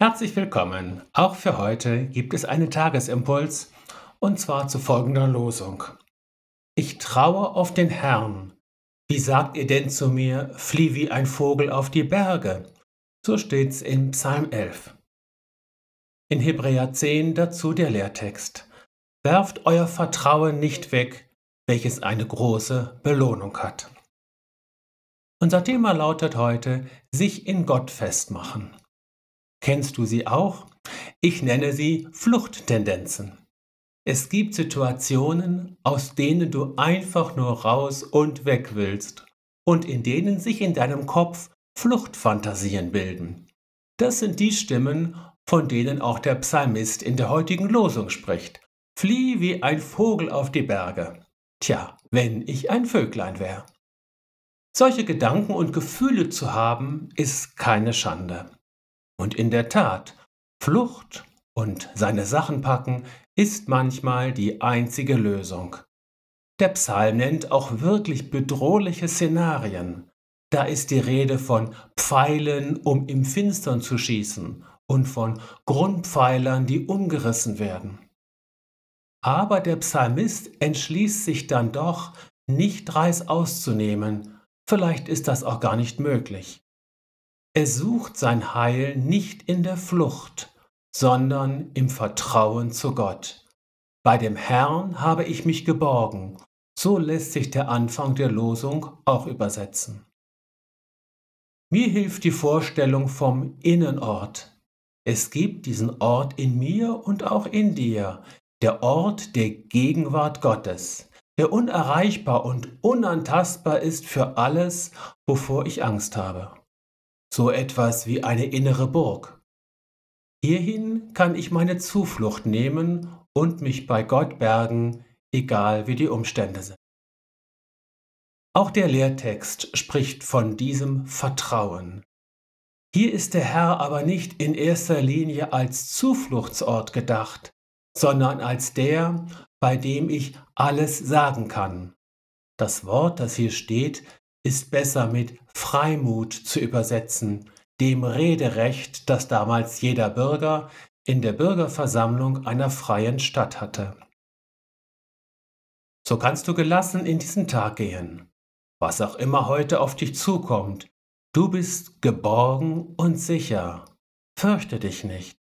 Herzlich willkommen. Auch für heute gibt es einen Tagesimpuls und zwar zu folgender Losung. Ich traue auf den Herrn. Wie sagt ihr denn zu mir, flieh wie ein Vogel auf die Berge? So steht's in Psalm 11. In Hebräer 10 dazu der Lehrtext. Werft euer Vertrauen nicht weg, welches eine große Belohnung hat. Unser Thema lautet heute sich in Gott festmachen. Kennst du sie auch? Ich nenne sie Fluchttendenzen. Es gibt Situationen, aus denen du einfach nur raus und weg willst und in denen sich in deinem Kopf Fluchtfantasien bilden. Das sind die Stimmen, von denen auch der Psalmist in der heutigen Losung spricht. Flieh wie ein Vogel auf die Berge. Tja, wenn ich ein Vöglein wäre. Solche Gedanken und Gefühle zu haben, ist keine Schande. Und in der Tat, Flucht und seine Sachen packen ist manchmal die einzige Lösung. Der Psalm nennt auch wirklich bedrohliche Szenarien. Da ist die Rede von Pfeilen, um im Finstern zu schießen, und von Grundpfeilern, die umgerissen werden. Aber der Psalmist entschließt sich dann doch, nicht Reis auszunehmen, vielleicht ist das auch gar nicht möglich. Er sucht sein Heil nicht in der Flucht, sondern im Vertrauen zu Gott. Bei dem Herrn habe ich mich geborgen. So lässt sich der Anfang der Losung auch übersetzen. Mir hilft die Vorstellung vom Innenort. Es gibt diesen Ort in mir und auch in dir, der Ort der Gegenwart Gottes, der unerreichbar und unantastbar ist für alles, wovor ich Angst habe so etwas wie eine innere Burg. Hierhin kann ich meine Zuflucht nehmen und mich bei Gott bergen, egal wie die Umstände sind. Auch der Lehrtext spricht von diesem Vertrauen. Hier ist der Herr aber nicht in erster Linie als Zufluchtsort gedacht, sondern als der, bei dem ich alles sagen kann. Das Wort, das hier steht, ist besser mit Freimut zu übersetzen, dem Rederecht, das damals jeder Bürger in der Bürgerversammlung einer freien Stadt hatte. So kannst du gelassen in diesen Tag gehen. Was auch immer heute auf dich zukommt, du bist geborgen und sicher. Fürchte dich nicht.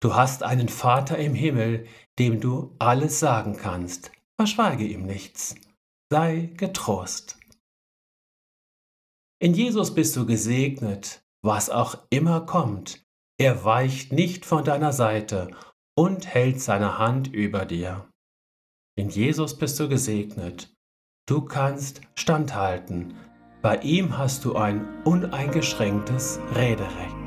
Du hast einen Vater im Himmel, dem du alles sagen kannst. Verschweige ihm nichts. Sei getrost. In Jesus bist du gesegnet, was auch immer kommt. Er weicht nicht von deiner Seite und hält seine Hand über dir. In Jesus bist du gesegnet. Du kannst standhalten. Bei ihm hast du ein uneingeschränktes Rederecht.